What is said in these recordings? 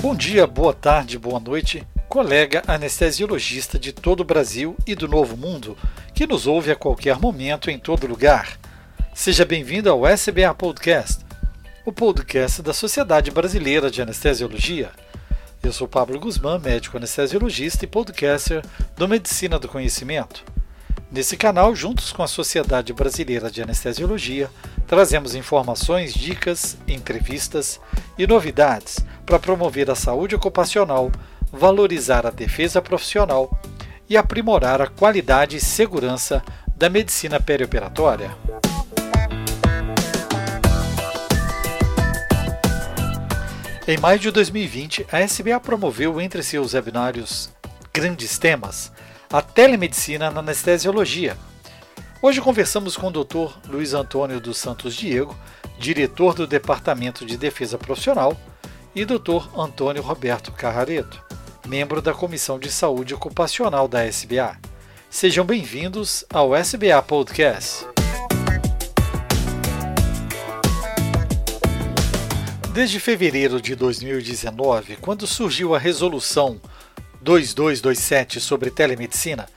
Bom dia, boa tarde, boa noite, colega anestesiologista de todo o Brasil e do Novo Mundo, que nos ouve a qualquer momento em todo lugar. Seja bem-vindo ao SBA Podcast, o podcast da Sociedade Brasileira de Anestesiologia. Eu sou Pablo Guzmán, médico anestesiologista e podcaster do Medicina do Conhecimento. Nesse canal, juntos com a Sociedade Brasileira de Anestesiologia, trazemos informações, dicas, entrevistas e novidades para promover a saúde ocupacional, valorizar a defesa profissional e aprimorar a qualidade e segurança da medicina perioperatória. Em maio de 2020, a SBA promoveu entre seus webinários grandes temas a telemedicina na anestesiologia. Hoje conversamos com o Dr. Luiz Antônio dos Santos Diego, diretor do Departamento de Defesa Profissional, e Dr. Antônio Roberto Carrareto, membro da Comissão de Saúde Ocupacional da SBA. Sejam bem-vindos ao SBA Podcast. Desde fevereiro de 2019, quando surgiu a resolução 2227 sobre telemedicina,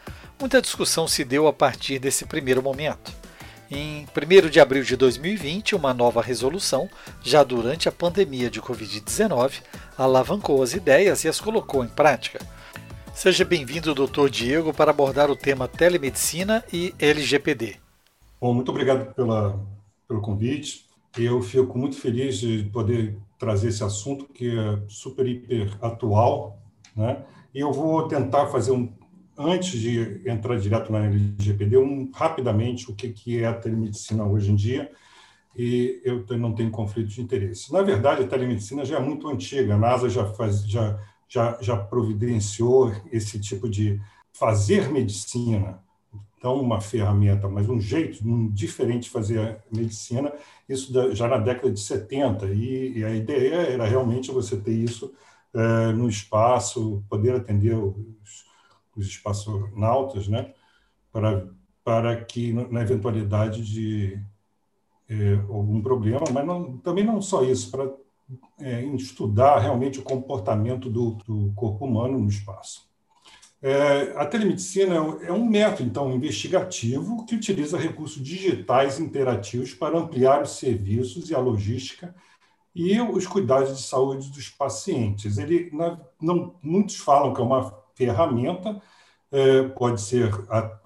muita discussão se deu a partir desse primeiro momento. Em 1 de abril de 2020, uma nova resolução, já durante a pandemia de Covid-19, alavancou as ideias e as colocou em prática. Seja bem-vindo, doutor Diego, para abordar o tema telemedicina e LGPD. Bom, muito obrigado pela, pelo convite. Eu fico muito feliz de poder trazer esse assunto que é super, hiper atual, né? E eu vou tentar fazer um, antes de entrar direto na LGPD, um, rapidamente o que, que é a telemedicina hoje em dia, e eu não tenho conflito de interesse. Na verdade, a telemedicina já é muito antiga, a NASA já, faz, já, já, já providenciou esse tipo de fazer medicina, então uma ferramenta, mas um jeito um, diferente de fazer medicina, isso já na década de 70, e, e a ideia era realmente você ter isso é, no espaço, poder atender os, os espaçonautas, né, para, para que, na eventualidade de é, algum problema, mas não, também não só isso, para é, estudar realmente o comportamento do, do corpo humano no espaço. É, a telemedicina é um método, então, investigativo que utiliza recursos digitais interativos para ampliar os serviços e a logística e os cuidados de saúde dos pacientes. Ele, não, muitos falam que é uma ferramenta, é, pode ser a,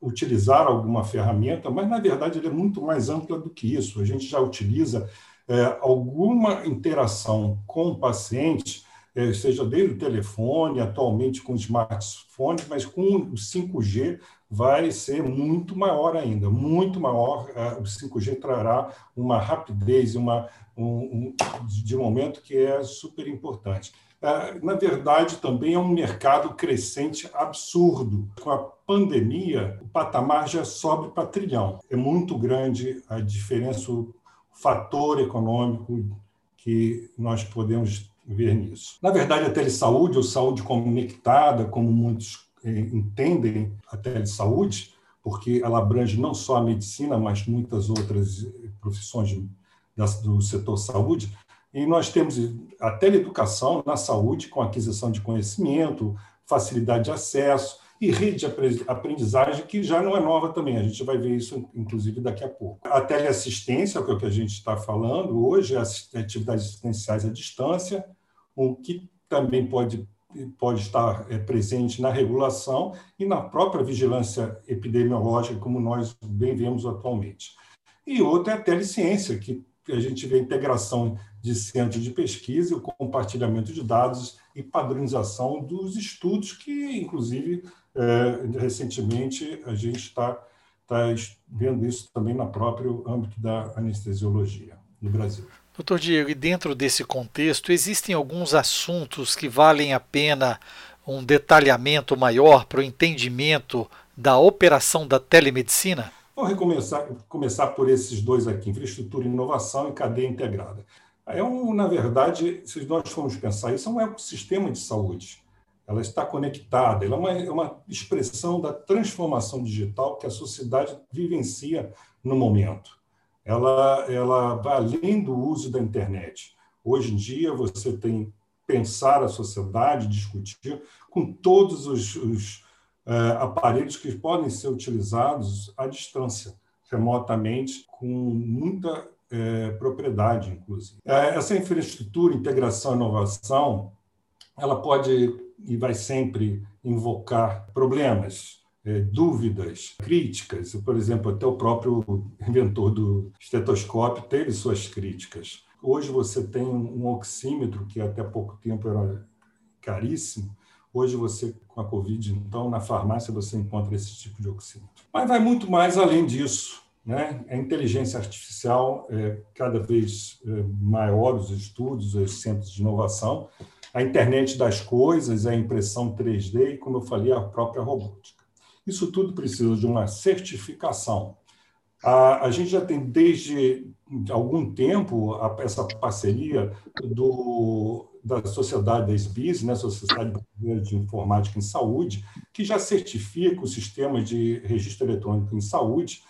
utilizar alguma ferramenta, mas na verdade ele é muito mais ampla do que isso. A gente já utiliza é, alguma interação com o paciente, é, seja desde o telefone, atualmente com smartphones, mas com o 5G vai ser muito maior ainda, muito maior. É, o 5G trará uma rapidez, uma um, um, de momento que é super importante. É, na verdade, também é um mercado crescente absurdo. Com a pandemia, o patamar já sobe para trilhão. É muito grande a diferença, o fator econômico que nós podemos ver nisso. Na verdade, a telesaúde, ou saúde conectada, como muitos eh, entendem a telesaúde, porque ela abrange não só a medicina, mas muitas outras profissões do setor saúde, e nós temos a teleeducação na saúde, com aquisição de conhecimento, facilidade de acesso e rede de aprendizagem, que já não é nova também. A gente vai ver isso, inclusive, daqui a pouco. A teleassistência, que é o que a gente está falando hoje, atividades assistenciais à distância, o que também pode, pode estar é, presente na regulação e na própria vigilância epidemiológica, como nós bem vemos atualmente. E outra é a teleciência, que a gente vê a integração de centros de pesquisa, o compartilhamento de dados e padronização dos estudos, que, inclusive, é, recentemente a gente está tá vendo isso também no próprio âmbito da anestesiologia no Brasil. Doutor Diego, e dentro desse contexto, existem alguns assuntos que valem a pena um detalhamento maior para o entendimento da operação da telemedicina? Vou recomeçar, começar por esses dois aqui, infraestrutura e inovação e cadeia integrada. É um, na verdade, se nós formos pensar, isso é um ecossistema de saúde. Ela está conectada, ela é uma, é uma expressão da transformação digital que a sociedade vivencia no momento. Ela, ela vai além do uso da internet. Hoje em dia, você tem pensar a sociedade, discutir com todos os, os uh, aparelhos que podem ser utilizados à distância, remotamente, com muita uh, propriedade, inclusive. Uh, essa infraestrutura, integração e inovação, ela pode e vai sempre invocar problemas, dúvidas, críticas. Por exemplo, até o próprio inventor do estetoscópio teve suas críticas. Hoje você tem um oxímetro que até pouco tempo era caríssimo. Hoje você com a Covid, então na farmácia você encontra esse tipo de oxímetro. Mas vai muito mais além disso. Né? A inteligência artificial é cada vez é, maior os estudos, os centros de inovação, a internet das coisas, a impressão 3D e, como eu falei, a própria robótica. Isso tudo precisa de uma certificação. A, a gente já tem desde algum tempo a, essa parceria do, da Sociedade da SBIS, né, Sociedade Brasileira de Informática em Saúde, que já certifica o sistema de registro eletrônico em saúde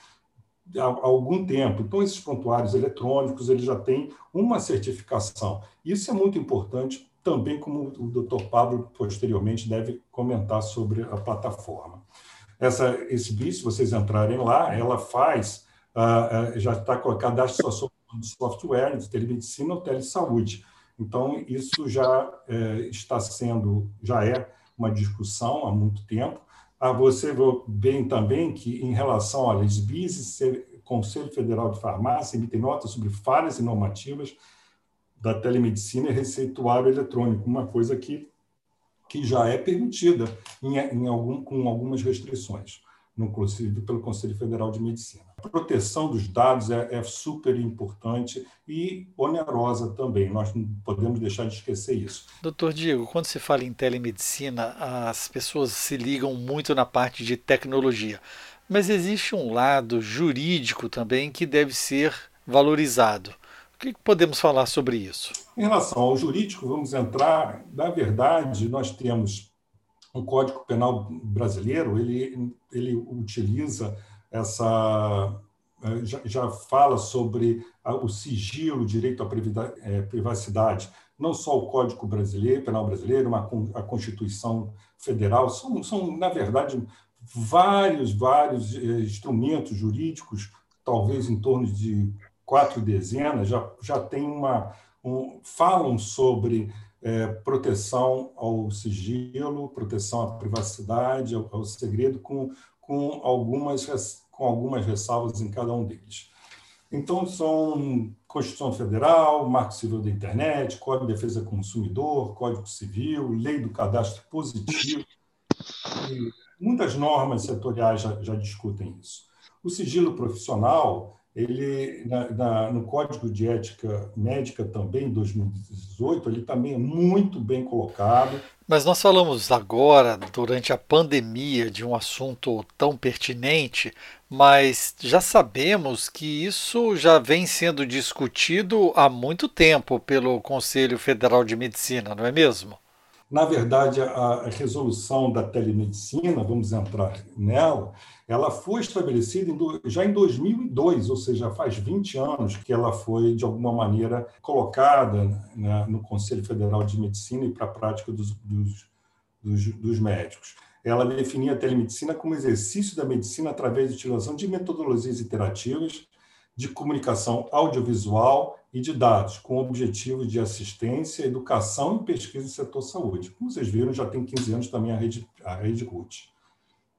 há, algum tempo. Então, esses prontuários eletrônicos eles já têm uma certificação. Isso é muito importante também, como o Dr. Pablo posteriormente deve comentar sobre a plataforma. Essa SBIS, se vocês entrarem lá, ela faz uh, já está com a cadastro de software de telemedicina ou telesaúde. Então, isso já uh, está sendo, já é uma discussão há muito tempo. Ah, você vê bem também que, em relação à LESBIS, Conselho Federal de Farmácia emite notas sobre falhas e normativas da telemedicina e receituário eletrônico, uma coisa que, que já é permitida em, em algum, com algumas restrições inclusive pelo Conselho Federal de Medicina. A proteção dos dados é, é, super importante e onerosa também. Nós não podemos deixar de esquecer isso. Doutor Diego, quando se fala em telemedicina, as pessoas se ligam muito na parte de tecnologia. Mas existe um lado jurídico também que deve ser valorizado. O que podemos falar sobre isso? Em relação ao jurídico, vamos entrar. Na verdade, nós temos o Código Penal brasileiro ele, ele utiliza essa eh, já, já fala sobre o sigilo, o direito à eh, privacidade, não só o Código Brasileiro, Penal Brasileiro, mas a Constituição Federal, são, são na verdade vários, vários eh, instrumentos jurídicos, talvez em torno de quatro dezenas, já, já tem uma um, falam sobre é, proteção ao sigilo, proteção à privacidade, ao, ao, segredo, com, com, algumas, com algumas ressalvas em cada um deles. Então, são Constituição Federal, Marco Civil da Internet, Código de Defesa do Consumidor, Código Civil, Lei do Cadastro Positivo. muitas normas setoriais já, já discutem isso. O sigilo profissional ele na, na, no Código de Ética Médica também, 2018, ele também é muito bem colocado. Mas nós falamos agora, durante a pandemia, de um assunto tão pertinente, mas já sabemos que isso já vem sendo discutido há muito tempo pelo Conselho Federal de Medicina, não é mesmo? Na verdade, a resolução da telemedicina, vamos entrar nela, ela foi estabelecida já em 2002, ou seja, faz 20 anos que ela foi, de alguma maneira, colocada né, no Conselho Federal de Medicina e para a prática dos, dos, dos, dos médicos. Ela definia a telemedicina como exercício da medicina através da utilização de metodologias interativas, de comunicação audiovisual e de dados, com objetivo de assistência, educação e pesquisa no setor saúde. Como vocês viram, já tem 15 anos também a rede, a rede RUT.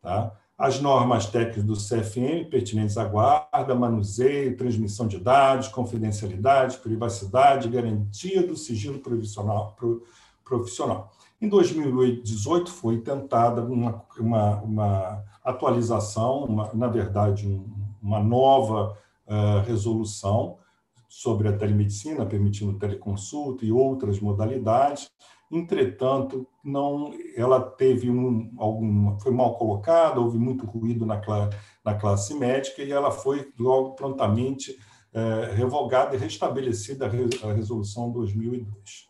Tá? As normas técnicas do CFM, pertinentes à guarda, manuseio, transmissão de dados, confidencialidade, privacidade, garantia do sigilo profissional. profissional. Em 2018, foi tentada uma, uma, uma atualização, uma, na verdade, um, uma nova resolução, sobre a telemedicina, permitindo teleconsulta e outras modalidades. Entretanto, não, ela teve um, algum, foi mal colocada, houve muito ruído na, na classe médica e ela foi logo prontamente é, revogada e restabelecida a, a resolução 2002.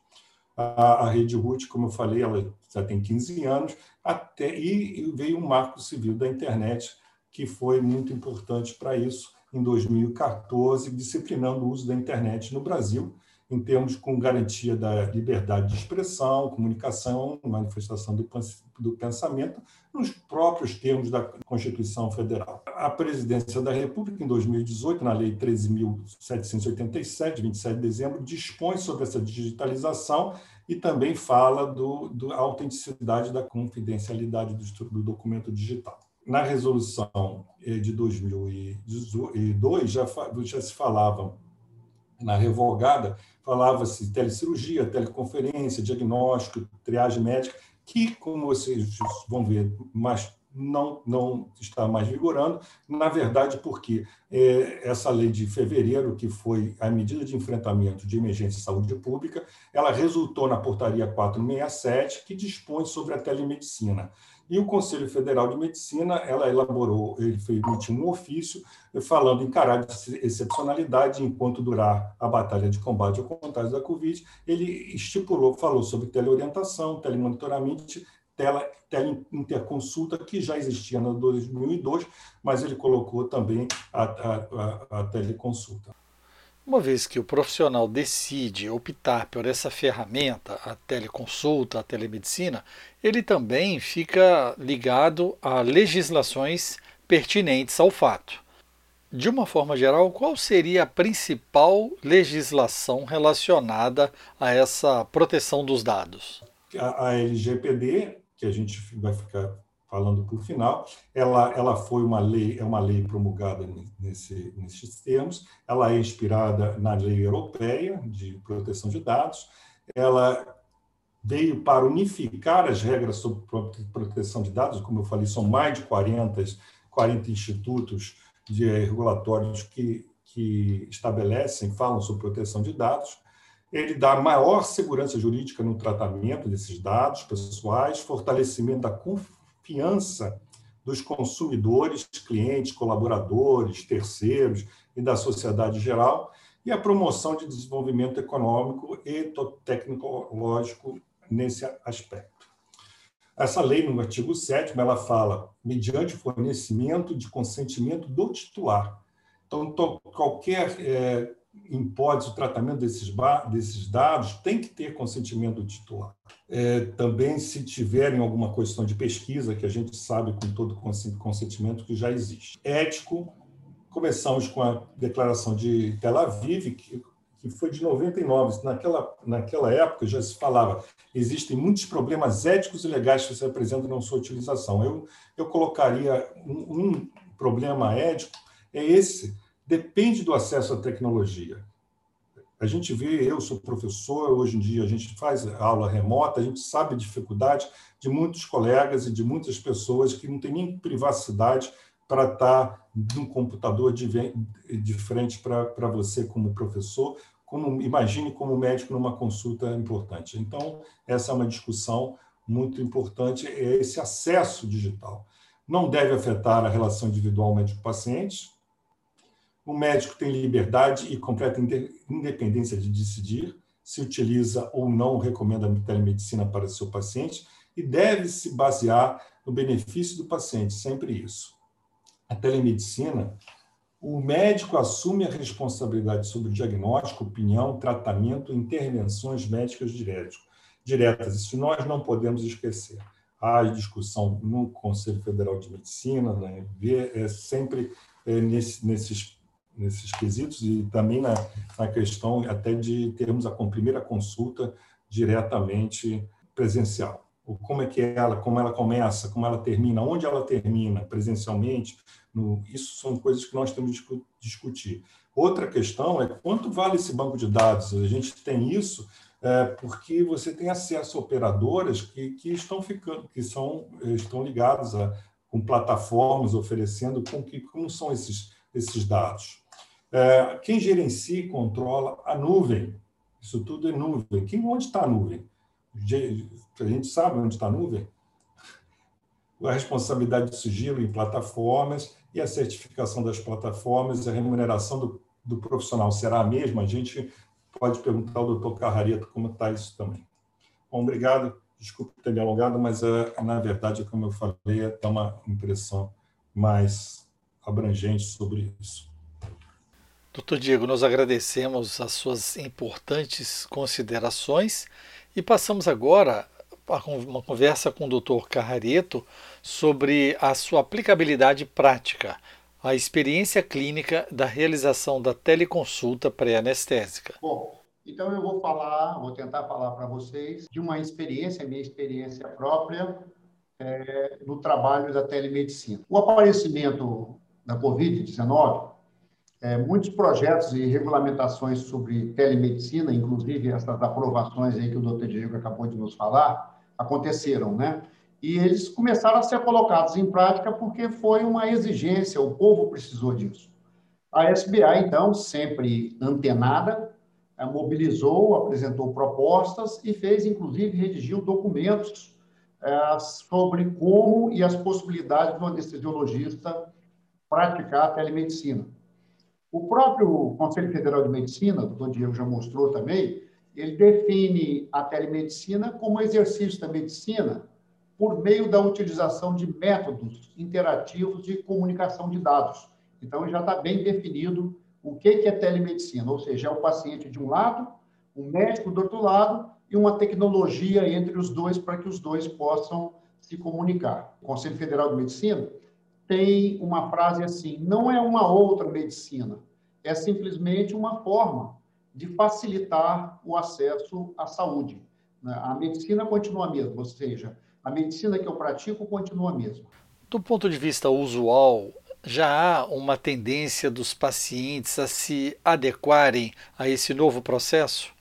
A, a Rede RUT, como eu falei, ela já tem 15 anos, até, e veio um marco civil da internet, que foi muito importante para isso, em 2014, disciplinando o uso da internet no Brasil. em termos com garantia da liberdade de expressão, comunicação, manifestação do, pensamento, nos próprios termos da Constituição Federal. A Presidência da República, em 2018, na Lei 13.787, 27 de dezembro, dispõe sobre essa digitalização e também fala do autenticidade da confidencialidade do, do documento digital. Na resolução eh, de 2002 já, já se falava na revogada, falava-se telecirurgia, teleconferência, diagnóstico, triagem médica, que, como vocês vão ver, mas não, não está mais vigorando, na verdade, porque é, essa lei de fevereiro, que foi a medida de enfrentamento de emergência de saúde pública, ela resultou na portaria 467, que dispõe sobre a telemedicina. E o Conselho Federal de Medicina, ela elaborou, ele emitiu um ofício falando em caráter de excepcionalidade, enquanto durar a batalha de combate ao contágio da Covid, ele estipulou, falou sobre teleorientação, telemonitoramento, tele, teleinterconsulta, que já existia no 2002, mas ele colocou também a, a, a, a teleconsulta. Uma vez que o profissional decide optar por essa ferramenta, a teleconsulta, a telemedicina, ele também fica ligado a legislações pertinentes ao fato. De uma forma geral, qual seria a principal legislação relacionada a essa proteção dos dados? A, a LGPD, que a gente vai ficar falando por final, ela, ela foi uma lei, é uma lei promulgada nesse, nesses termos, ela é inspirada na lei europeia de proteção de dados, ela veio para unificar as regras sobre proteção de dados, como eu falei, são mais de 40, 40 institutos de regulatórios que, que estabelecem, falam sobre proteção de dados, ele dá maior segurança jurídica no tratamento desses dados pessoais, fortalecimento da confiança dos consumidores, clientes, colaboradores, terceiros e da sociedade geral, e a promoção de desenvolvimento econômico e tecnológico nesse aspecto. Essa lei, no artigo 7 ela fala, mediante fornecimento de consentimento do titular. Então, qualquer é, hipótese, o tratamento desses, desses dados tem que ter consentimento do titular. É, também, se tiverem alguma questão de pesquisa, que a gente sabe com todo consentimento que já existe. Ético, começamos com a declaração de Tel Aviv, que, que foi de 99. Naquela, naquela época já se falava, existem muitos problemas éticos e legais que se apresentam na sua utilização. Eu, eu colocaria um, um problema ético, é esse, depende do acesso à tecnologia. A gente vê, eu sou professor, hoje em dia a gente faz aula remota, a gente sabe a dificuldade de muitos colegas e de muitas pessoas que não têm nem privacidade para estar no computador de, de frente para você como professor, como imagine como médico numa consulta importante. Então, essa é uma discussão muito importante, é esse acesso digital. Não deve afetar a relação individual médico-paciente, o médico tem liberdade e completa independência de decidir se utiliza ou não recomenda a telemedicina para seu paciente e deve se basear no benefício do paciente, sempre isso. A telemedicina, o médico assume a responsabilidade sobre o diagnóstico, opinião, tratamento intervenções médicas diretas. Isso nós não podemos esquecer. Há discussão no Conselho Federal de Medicina, né, é sempre é, nesse, nesses nesses quesitos e também na, na questão até de termos a primeira consulta diretamente presencial. Como é que ela, como ela começa, como ela termina, onde ela termina presencialmente, no, isso são coisas que nós temos que discutir. Outra questão é quanto vale esse banco de dados. A gente tem isso é, porque você tem acesso a operadoras que, que estão ficando, que são estão ligadas a com plataformas oferecendo com que como são esses esses dados. É, quem gerencia e controla a nuvem. Isso tudo é nuvem. Quem, onde está a nuvem? A gente sabe onde está a nuvem? A responsabilidade de sigilo em plataformas e a certificação das plataformas, a remuneração do, do profissional será a mesma? A gente pode perguntar ao doutor Carrareto como está isso também. Bom, obrigado. Desculpe ter me alongado, mas é, na verdade, como eu falei, é uma impressão mais abrangente sobre isso. Doutor Diego, nós agradecemos as suas importantes considerações e passamos agora a uma conversa com o doutor Carrareto sobre a sua aplicabilidade prática, a experiência clínica da realização da teleconsulta pré-anestésica. Bom, então eu vou falar, vou tentar falar para vocês de uma experiência, minha experiência própria é, no trabalho da telemedicina. O aparecimento da Covid-19, é, muitos projetos e regulamentações sobre telemedicina, inclusive essas aprovações aí que o doutor Diego acabou de nos falar, aconteceram, né? E eles começaram a ser colocados em prática porque foi uma exigência, o povo precisou disso. A SBA, então, sempre antenada, eh, mobilizou, apresentou propostas e fez, inclusive, redigiu documentos é, sobre como e as possibilidades do anestesiologista praticar a telemedicina. O próprio Conselho Federal de Medicina, o doutor Diego já mostrou também, ele define a telemedicina como exercício da medicina por meio da utilização de métodos interativos de comunicação de dados. Então, já está bem definido o que é telemedicina, ou seja, é o paciente de um lado, o médico do outro lado e uma tecnologia entre os dois para que os dois possam se comunicar. O Conselho Federal de Medicina tem uma frase assim: não é uma outra medicina, é simplesmente uma forma de facilitar o acesso à saúde. Né? A medicina continua a mesma, ou seja, a medicina que eu pratico continua a mesma. Do ponto de vista usual, já há uma tendência dos pacientes a se adequarem a esse novo processo?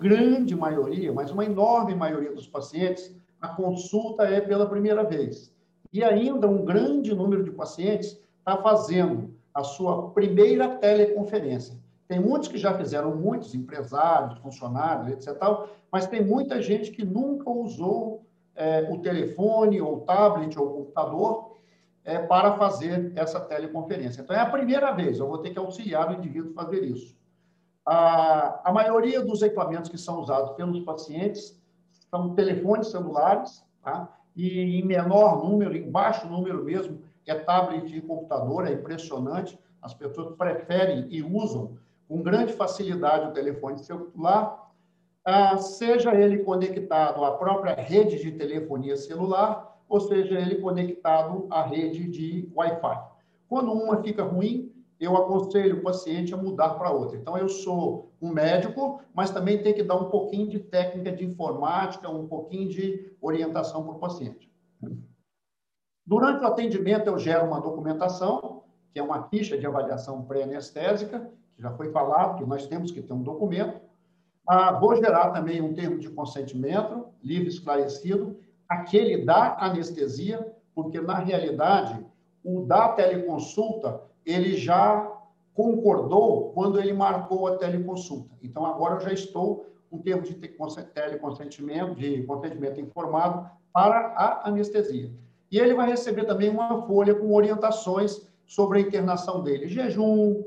Grande maioria, mas uma enorme maioria dos pacientes, a consulta é pela primeira vez. E ainda um grande número de pacientes está fazendo a sua primeira teleconferência. Tem muitos que já fizeram, muitos empresários, funcionários, etc. Mas tem muita gente que nunca usou é, o telefone, ou tablet, ou computador é, para fazer essa teleconferência. Então, é a primeira vez, eu vou ter que auxiliar o indivíduo a fazer isso. A, a maioria dos equipamentos que são usados pelos pacientes são telefones celulares, tá? E em menor número, em baixo número mesmo, é tablet e computador, é impressionante. As pessoas preferem e usam com grande facilidade o telefone celular, ah, seja ele conectado à própria rede de telefonia celular, ou seja ele conectado à rede de Wi-Fi. Quando uma fica ruim, eu aconselho o paciente a mudar para outra. Então, eu sou um médico, mas também tenho que dar um pouquinho de técnica de informática, um pouquinho de orientação para o paciente. Durante o atendimento, eu gero uma documentação, que é uma ficha de avaliação pré-anestésica, que já foi falado que nós temos que ter um documento. Ah, vou gerar também um termo de consentimento, livre esclarecido, aquele da anestesia, porque, na realidade, o da teleconsulta ele já concordou quando ele marcou a teleconsulta. Então, agora eu já estou com termo de teleconsentimento, de consentimento informado para a anestesia. E ele vai receber também uma folha com orientações sobre a internação dele, jejum,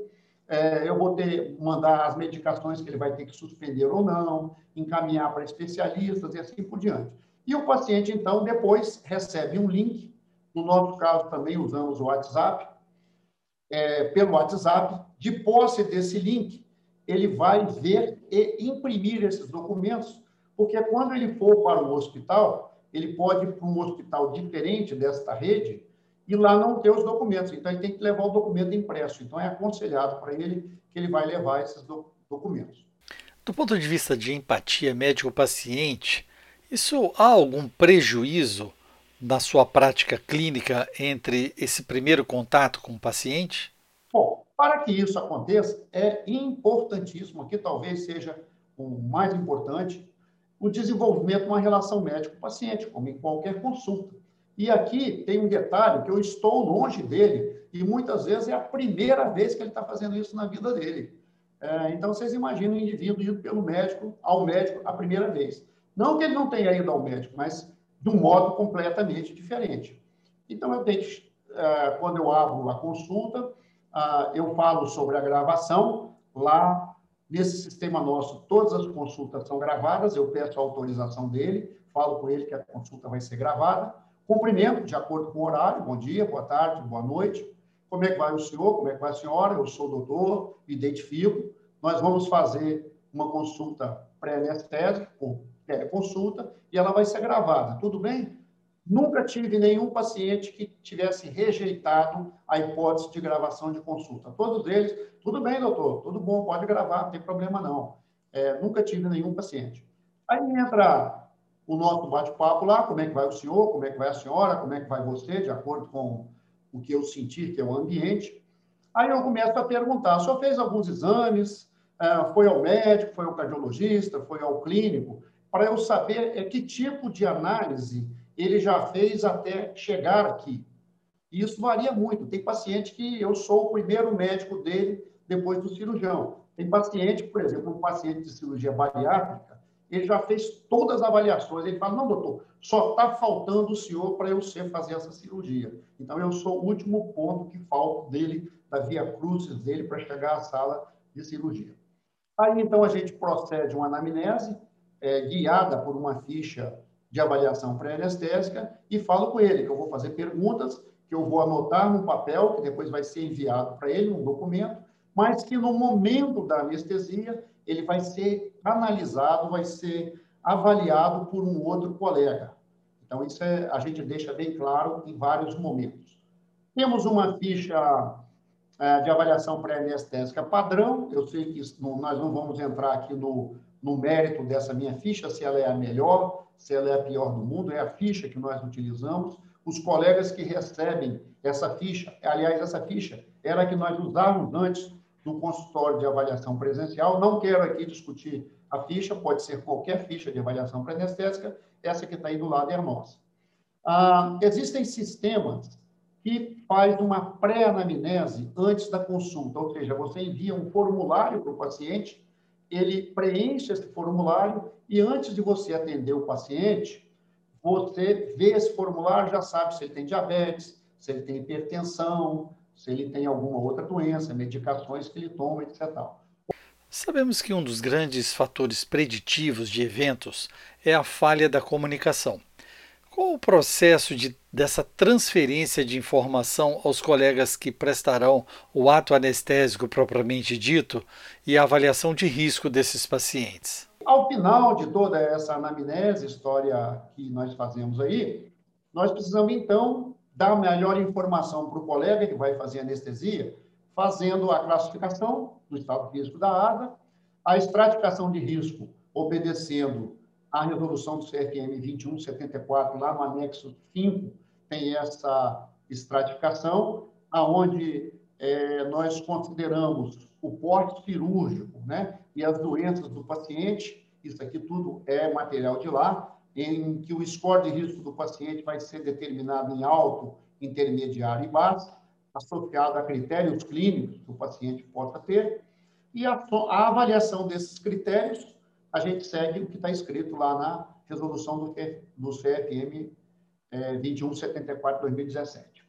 é, eu vou ter mandar as medicações que ele vai ter que suspender ou não, encaminhar para especialistas e assim por diante. E o paciente, então, depois recebe um link, no nosso caso também usamos o WhatsApp, é, pelo WhatsApp, de posse desse link, ele vai ver e imprimir esses documentos, porque quando ele for para o hospital, ele pode ir para um hospital diferente desta rede e lá não ter os documentos. Então, ele tem que levar o documento impresso. Então, é aconselhado para ele que ele vai levar esses do documentos. Do ponto de vista de empatia médico-paciente, isso há algum prejuízo na sua prática clínica entre esse primeiro contato com o paciente? Bom, para que isso aconteça, é importantíssimo, aqui talvez seja o mais importante, o desenvolvimento de uma relação médico-paciente, como em qualquer consulta. E aqui tem um detalhe que eu estou longe dele e muitas vezes é a primeira vez que ele está fazendo isso na vida dele. É, então, vocês imaginam o indivíduo indo pelo médico, ao médico, a primeira vez. Não que ele não tenha ido ao médico, mas de um modo completamente diferente. Então, eu tenho, é, quando eu abro a consulta, eu falo sobre a gravação. Lá, nesse sistema nosso, todas as consultas são gravadas, eu peço a autorização dele, falo com ele que a consulta vai ser gravada, cumprimento de acordo com o horário, bom dia, boa tarde, boa noite, como é que vai o senhor, como é que vai a senhora, eu sou doutor, identifico, nós vamos fazer uma consulta pré-anestésica, por consulta, e ela vai ser gravada, tudo bem? Nunca tive nenhum paciente que tivesse rejeitado a hipótese de gravação de consulta. Todos eles, tudo bem, doutor, tudo bom, pode gravar, não tem problema não. É, nunca tive nenhum paciente. Aí entra o nosso bate-papo lá, como é que vai o senhor, como é que vai a senhora, como é que vai você, de acordo com o que eu sentir que é o ambiente. Aí eu começo a perguntar, senhor fez alguns exames, é, foi ao médico, foi ao cardiologista, foi ao clínico, para eu saber é, que tipo de análise ele já fez até chegar aqui. E isso varia muito. Tem paciente que eu sou o primeiro médico dele depois do cirurgião. Tem paciente, por exemplo, um paciente de cirurgia bariátrica, ele já fez todas as avaliações. Ele fala: não, doutor, só está faltando o senhor para eu ser fazer essa cirurgia. Então, eu sou o último ponto que falta dele, da via crucis dele, para chegar à sala de cirurgia. Aí, então, a gente procede uma anamnese, é, guiada por uma ficha de avaliação pré-anestésica e falo com ele que eu vou fazer perguntas, que eu vou anotar num papel, que depois vai ser enviado para ele, um documento, mas que no momento da anestesia ele vai ser analisado, vai ser avaliado por um outro colega. Então, isso é, a gente deixa bem claro em vários momentos. Temos uma ficha é, de avaliação pré-anestésica padrão, eu sei que nós não vamos entrar aqui no, no mérito dessa minha ficha, se ela é a melhor, se ela é a pior do mundo, é a ficha que nós utilizamos. Os colegas que recebem essa ficha, aliás, essa ficha era a que nós usávamos antes do consultório de avaliação presencial. Não quero aqui discutir a ficha, pode ser qualquer ficha de avaliação pré-anestésica, essa que está aí do lado é a nossa. Ah, existem sistemas que faz uma pré-anamnese antes da consulta, ou seja, você envia um formulário para o paciente ele preenche esse formulário e antes de você atender o paciente, você vê esse formulário, já sabe se ele tem diabetes, se ele tem hipertensão, se ele tem alguma outra doença, medicações que ele toma, etc. Sabemos que um dos grandes fatores preditivos de eventos é a falha da comunicação. Qual o processo de, dessa transferência de informação aos colegas que prestarão o ato anestésico propriamente dito e a avaliação de risco desses pacientes? Ao final de toda essa anamnese, história que nós fazemos aí, nós precisamos então dar melhor informação para o colega que vai fazer anestesia, fazendo a classificação do estado de risco da ASA, a estratificação de risco obedecendo a resolução do CFM 2174, lá no anexo 5, tem essa estratificação, aonde é, nós consideramos o porte cirúrgico né, e as doenças do paciente, isso aqui tudo é material de lá, em que o score de risco do paciente vai ser determinado em alto, intermediário e baixo, associado a critérios clínicos que o paciente possa ter, e a, a avaliação desses critérios a gente segue o que está escrito lá na resolução do, do CFM é, 2174-2017.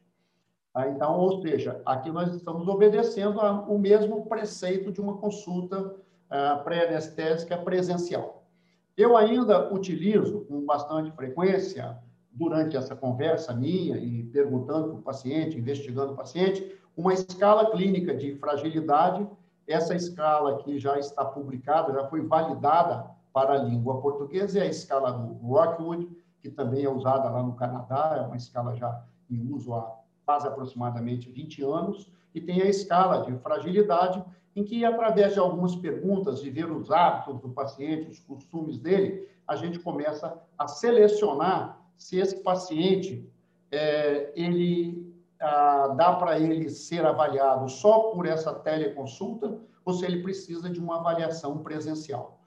Ah, então, ou seja, aqui nós estamos obedecendo o mesmo preceito de uma consulta ah, pré-anestésica presencial. Eu ainda utilizo com bastante frequência, durante essa conversa minha e perguntando para o paciente, investigando o paciente, uma escala clínica de fragilidade essa escala aqui já está publicada, já foi validada para a língua portuguesa, é a escala do Rockwood, que também é usada lá no Canadá, é uma escala já em uso há quase aproximadamente 20 anos, e tem a escala de fragilidade, em que, através de algumas perguntas, de ver os hábitos do paciente, os costumes dele, a gente começa a selecionar se esse paciente é, ele ah, dá para ele ser avaliado só por essa teleconsulta ou se ele precisa de uma avaliação presencial.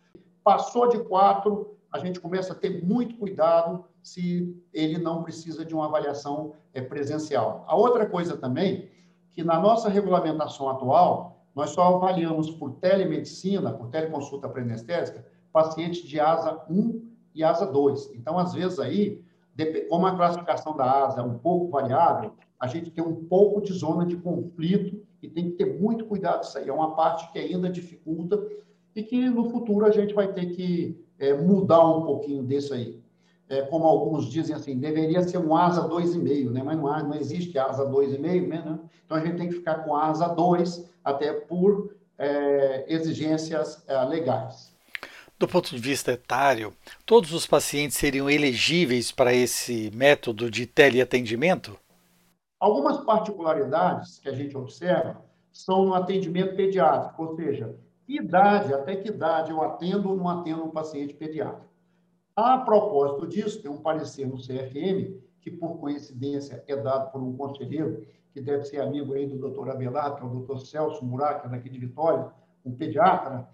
Passou de quatro, a gente começa a ter muito cuidado se ele não precisa de uma avaliação é, presencial. A outra coisa também, que na nossa regulamentação atual, nós só avaliamos por telemedicina, por teleconsulta pré-anestésica, pacientes de asa 1 e asa 2. Então, às vezes aí, como a classificação da asa é um pouco variável, a gente tem um pouco de zona de conflito e tem que ter muito cuidado isso aí. É uma parte que ainda dificulta e que no futuro a gente vai ter que é, mudar um pouquinho disso aí. é, como alguns dizem assim, deveria ser um asa 2,5, né? mas não, não existe asa 2,5, né? Então a gente tem que ficar com asa 2, até por é, exigências é, legais. Do ponto de vista etário, todos os pacientes seriam elegíveis para esse método de teleatendimento? Algumas particularidades que a gente observa são no atendimento pediátrico, ou seja, idade, até que idade eu atendo ou não atendo um paciente pediátrico. A propósito disso, tem um parecer no CFM, que por coincidência é dado por um conselheiro, que deve ser amigo aí do doutor Abelardo, que é o doutor Celso Murat, daqui de Vitória, um pediatra,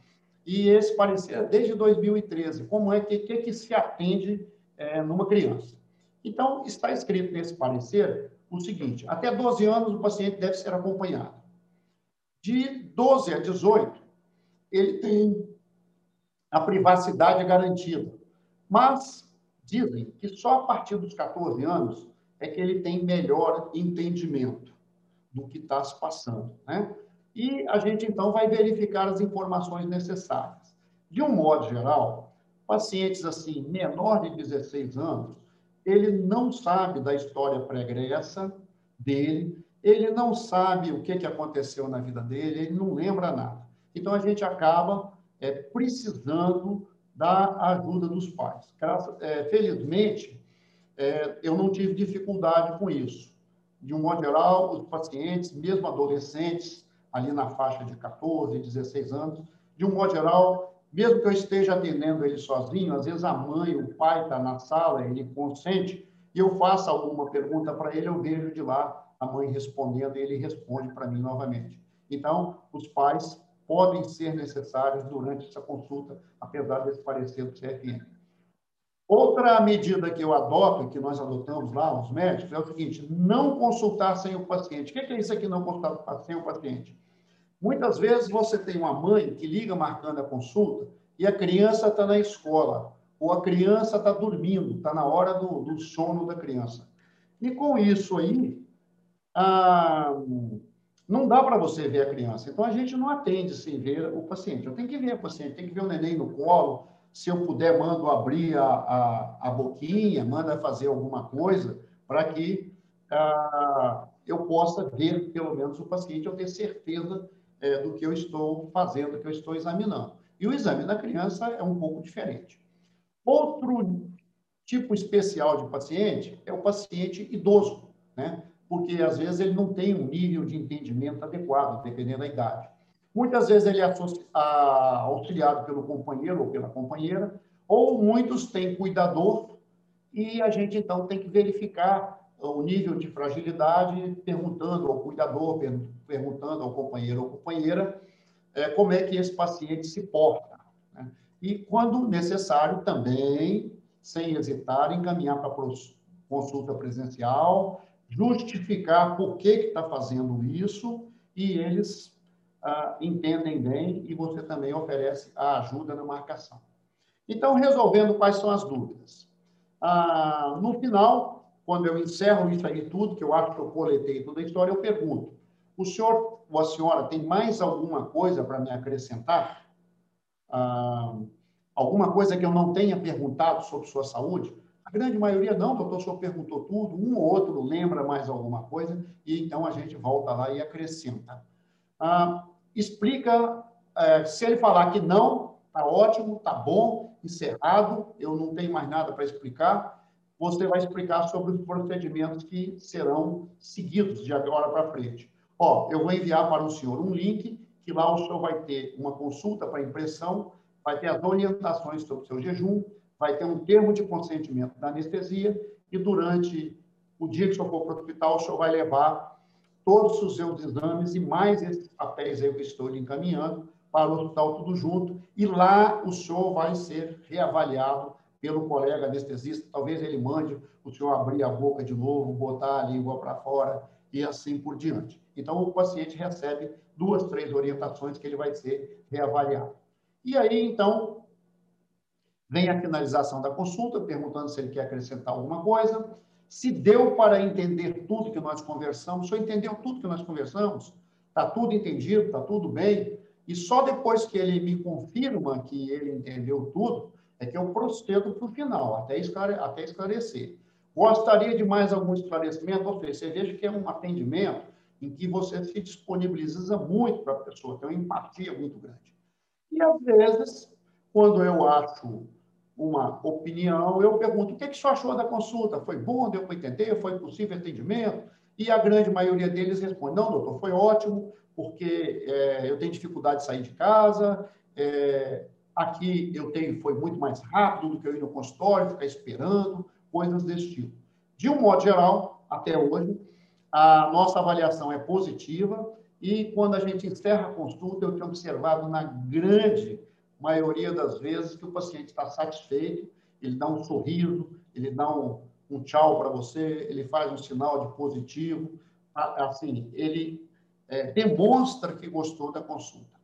e esse parecer desde 2013, como é que, que, que se atende é, numa criança. Então, está escrito nesse parecer o seguinte, até 12 anos o paciente deve ser acompanhado. De 12 a 18, ele tem a privacidade garantida. Mas dizem que só a partir dos 14 anos é que ele tem melhor entendimento do que está se passando. Né? E a gente, então, vai verificar as informações necessárias. De um modo geral, pacientes assim, menor de 16 anos, ele não sabe da história pregressa dele, ele não sabe o que, que aconteceu na vida dele, ele não lembra nada. Então, a gente acaba é, precisando da ajuda dos pais. É, felizmente, é, eu não tive dificuldade com isso. De um modo geral, os pacientes, mesmo adolescentes, ali na faixa de 14, 16 anos, de um modo geral, mesmo que eu esteja atendendo ele sozinho, às vezes a mãe, o pai está na sala, ele consente, e eu faço alguma pergunta para ele, eu vejo de lá a mãe respondendo e ele responde para mim novamente. Então, os pais podem ser necessários durante essa consulta, apesar desse parecer do CFM. Outra medida que eu adoto, que nós adotamos lá, os médicos, é o seguinte: não consultar sem o paciente. O que é isso aqui, não consultar sem o paciente? Muitas vezes você tem uma mãe que liga marcando a consulta e a criança está na escola, ou a criança está dormindo, está na hora do, do, sono da criança. E com isso aí, ah, não dá para você ver a criança. Então, a gente não atende sem ver o paciente. Eu tenho que ver o paciente, tem que ver o neném no colo. Se eu puder, mando abrir a, a, a boquinha, manda fazer alguma coisa para que ah, eu possa ver, pelo menos, o paciente, eu ter certeza é, do que eu estou fazendo, do que eu estou examinando. E o exame da criança é um pouco diferente. Outro tipo especial de paciente é o paciente idoso, né? porque às vezes ele não tem um nível de entendimento adequado, dependendo da idade. Muitas vezes ele é auxiliado pelo companheiro ou pela companheira, ou muitos têm cuidador, e a gente então tem que verificar o nível de fragilidade, perguntando ao cuidador, perguntando ao companheiro ou companheira, é, como é que esse paciente se porta. Né? E, quando necessário, também, sem hesitar, encaminhar para consulta presencial, justificar por que está fazendo isso e eles ah, entendem bem e você também oferece a ajuda na marcação. Então, resolvendo quais são as dúvidas. Ah, no final, quando eu encerro isso aí tudo, que eu acho que eu coletei toda a história, eu pergunto, o senhor ou a senhora tem mais alguma coisa para me acrescentar? Ah, alguma coisa que eu não tenha perguntado sobre sua saúde? grande maioria não, doutor, o senhor perguntou tudo, um ou outro lembra mais alguma coisa, e então a gente volta lá e acrescenta. Ah, explica, é, se ele falar que não, está ótimo, está bom, encerrado, eu não tenho mais nada para explicar, você vai explicar sobre os procedimentos que serão seguidos de agora para frente. Ó, eu vou enviar para o senhor um link, que lá o senhor vai ter uma consulta para impressão, vai ter as orientações sobre o seu jejum, vai ter um termo de consentimento da anestesia e durante o dia que o senhor for para o hospital, o senhor vai levar todos os seus exames e mais esses papéis aí que estou lhe encaminhando para o hospital tudo junto e lá o senhor vai ser reavaliado pelo colega anestesista, talvez ele mande o senhor abrir a boca de novo, botar a língua para fora e assim por diante. Então, o paciente recebe duas, três orientações que ele vai ser reavaliado. E aí, então, Vem a finalização da consulta, perguntando se ele quer acrescentar alguma coisa. Se deu para entender tudo que nós conversamos, só entendeu tudo que nós conversamos, está tudo entendido, está tudo bem, e só depois que ele me confirma que ele entendeu tudo, é que eu procedo para o final, até, esclare, até esclarecer. Gostaria de mais algum esclarecimento? Ou seja, você veja que é um atendimento em que você se disponibiliza muito para a pessoa, tem uma empatia muito grande. E, às vezes, quando eu acho uma opinião, eu pergunto, o que, é que senhor achou da consulta? Foi bom, deu para entender? Foi possível atendimento? E a grande maioria deles responde, não, doutor, foi ótimo, porque é, eu tenho dificuldade de sair de casa, é, aqui eu tenho, foi muito mais rápido do que eu ir no consultório, ficar esperando, coisas desse tipo. De um modo geral, até hoje, a nossa avaliação é positiva e quando a gente encerra a consulta, eu tenho observado na grande maioria das vezes que o paciente está satisfeito, ele dá um sorriso, ele dá um, um tchau para você, ele faz um sinal de positivo, assim, ele é, demonstra que gostou da consulta.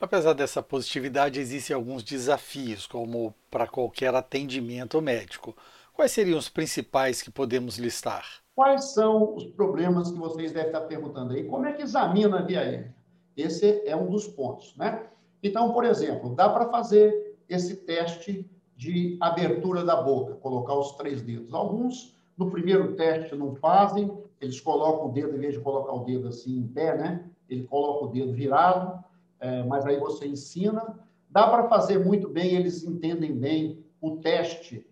Apesar dessa positividade, existem alguns desafios, como para qualquer atendimento médico. Quais seriam os principais que podemos listar? Quais são os problemas que vocês devem estar perguntando aí? Como é que examina a via aérea? Esse é um dos pontos, né? Então, por exemplo, dá para fazer esse teste de abertura da boca, colocar os três dedos. Alguns, no primeiro teste, não fazem, eles colocam o dedo, em vez de colocar o dedo assim em pé, né? Ele coloca o dedo virado, é, mas aí você ensina. Dá para fazer muito bem, eles entendem bem o teste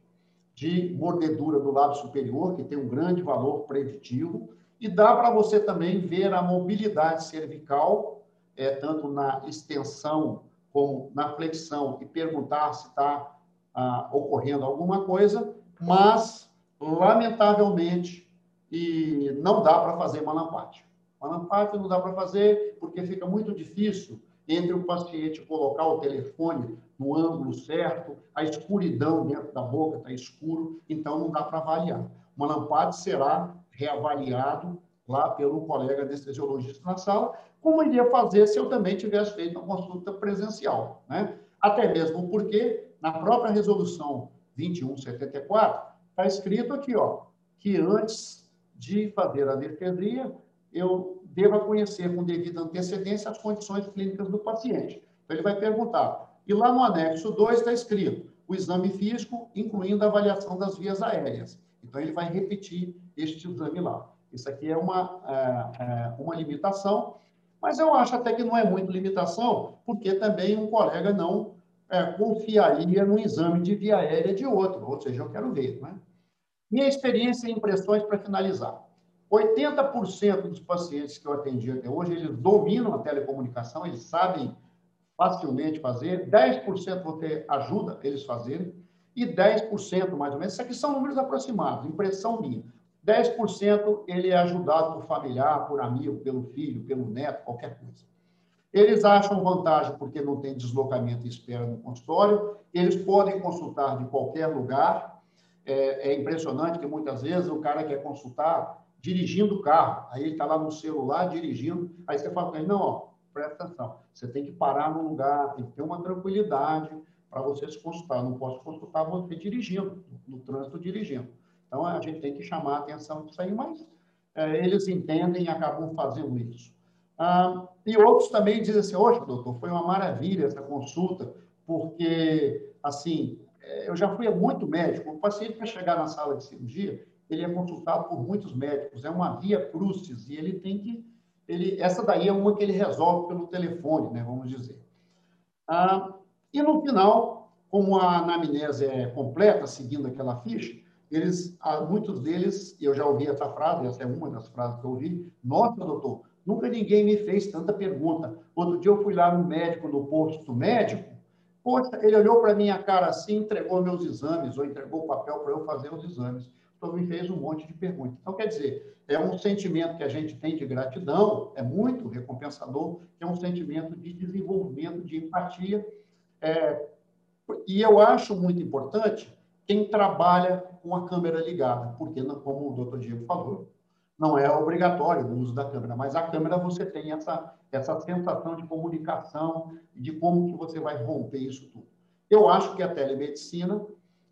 de mordedura do lábio superior, que tem um grande valor preditivo, e dá para você também ver a mobilidade cervical, é, tanto na extensão como na flexão, e perguntar se está ah, ocorrendo alguma coisa, mas, lamentavelmente, e não dá para fazer malampate. Malampate não dá para fazer porque fica muito difícil entre o paciente colocar o telefone no ângulo certo, a escuridão dentro da boca está escuro, então não dá para avaliar. O malampate será reavaliado lá pelo colega anestesiologista na sala, como iria fazer se eu também tivesse feito uma consulta presencial. Né? Até mesmo porque, na própria resolução 2174, está escrito aqui, ó, que antes de fazer a anestesia, eu deva conhecer com devida antecedência as condições clínicas do paciente. Então, ele vai perguntar. E lá no anexo 2 está escrito o exame físico, incluindo a avaliação das vias aéreas. Então, ele vai repetir este exame lá. Isso aqui é uma, é, é, uma limitação, mas eu acho até que não é muito limitação, porque também um colega não é, confiaria no exame de via aérea de outro, ou seja, eu quero ver. Né? Minha experiência e impressões para finalizar. 80% dos pacientes que eu atendi até hoje, eles dominam a telecomunicação, eles sabem facilmente fazer, 10% vão ter ajuda eles fazerem, e 10% mais ou menos, isso aqui são números aproximados, impressão minha. 10% ele é ajudado por familiar, por amigo, pelo filho, pelo neto, qualquer coisa. Eles acham vantagem porque não tem deslocamento e espera no consultório, eles podem consultar de qualquer lugar. É, é impressionante que muitas vezes o cara quer consultar dirigindo o carro. Aí ele está lá no celular dirigindo. Aí você fala para ele: não, ó, presta atenção, você tem que parar no lugar, tem que ter uma tranquilidade para você se consultar. não posso consultar você dirigindo, no trânsito dirigindo. Então a gente tem que chamar a atenção disso aí, mas é, eles entendem e acabam fazendo isso. Ah, e outros também dizem assim: Oxe, doutor, foi uma maravilha essa consulta, porque, assim, é, eu já fui muito médico. O paciente para chegar na sala de cirurgia, ele é consultado por muitos médicos, é uma via crucis, e ele tem que. Ele, essa daí é uma que ele resolve pelo telefone, né, vamos dizer. Ah, e no final, como a anamnese é completa, seguindo aquela ficha, eles, muitos deles, eu já ouvi essa frase, essa é uma das frases que eu ouvi, nossa, doutor, nunca ninguém me fez tanta pergunta. Outro dia eu fui lá no médico, no posto médico, poxa, ele olhou para minha cara assim, entregou meus exames, ou entregou o papel para eu fazer os exames então me fez um monte de perguntas. Então, quer dizer, é um sentimento que a gente tem de gratidão, é muito recompensador, é um sentimento de desenvolvimento, de empatia. É, e eu acho muito importante quem trabalha com a câmera ligada, porque, como o doutor Diego falou, não é obrigatório o uso da câmera, mas a câmera você tem essa, essa sensação de comunicação, de como que você vai romper isso tudo. Eu acho que a telemedicina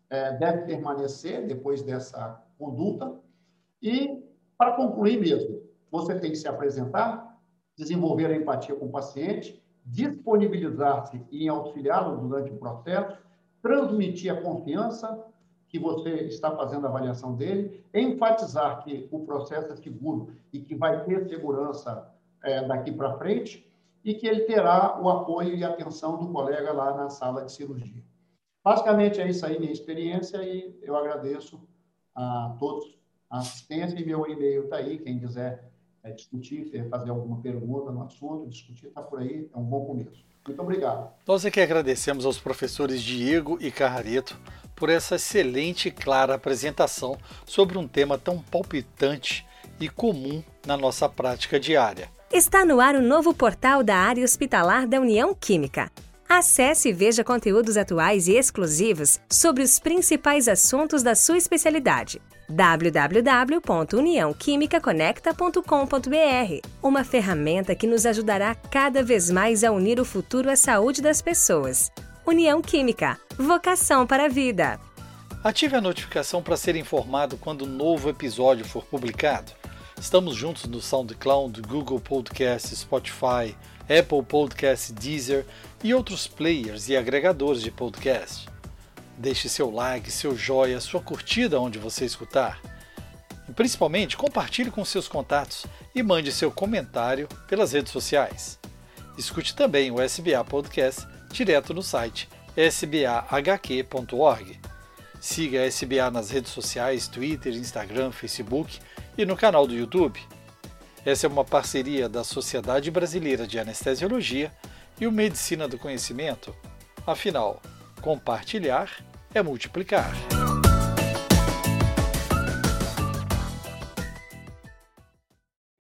é, deve permanecer depois dessa conduta. E, para concluir mesmo, você tem que se apresentar, desenvolver a empatia com o paciente, disponibilizar-se em auxiliá-lo durante o processo, transmitir a confiança que você está fazendo a avaliação dele, enfatizar que o processo é seguro e que vai ter segurança é, daqui para frente e que ele terá o apoio e atenção do colega lá na sala de cirurgia. Basicamente é isso aí, minha experiência, e eu agradeço a todos a assistência e meu e-mail está aí, quem quiser é, discutir, fazer alguma pergunta no assunto, discutir, está por aí, é um bom começo. Muito obrigado. Nós é que agradecemos aos professores Diego e Carrareto por essa excelente e clara apresentação sobre um tema tão palpitante e comum na nossa prática diária. Está no ar o novo portal da área hospitalar da União Química. Acesse e veja conteúdos atuais e exclusivos sobre os principais assuntos da sua especialidade www.uniãoquimicaconecta.com.br, uma ferramenta que nos ajudará cada vez mais a unir o futuro à saúde das pessoas. União Química, vocação para a vida. Ative a notificação para ser informado quando um novo episódio for publicado. Estamos juntos no SoundCloud, Google Podcast, Spotify, Apple Podcast, Deezer e outros players e agregadores de podcast. Deixe seu like, seu joia, sua curtida onde você escutar. E principalmente compartilhe com seus contatos e mande seu comentário pelas redes sociais. Escute também o SBA Podcast direto no site sbahq.org. Siga a SBA nas redes sociais, Twitter, Instagram, Facebook e no canal do YouTube. Essa é uma parceria da Sociedade Brasileira de Anestesiologia e o Medicina do Conhecimento. Afinal, Compartilhar é multiplicar.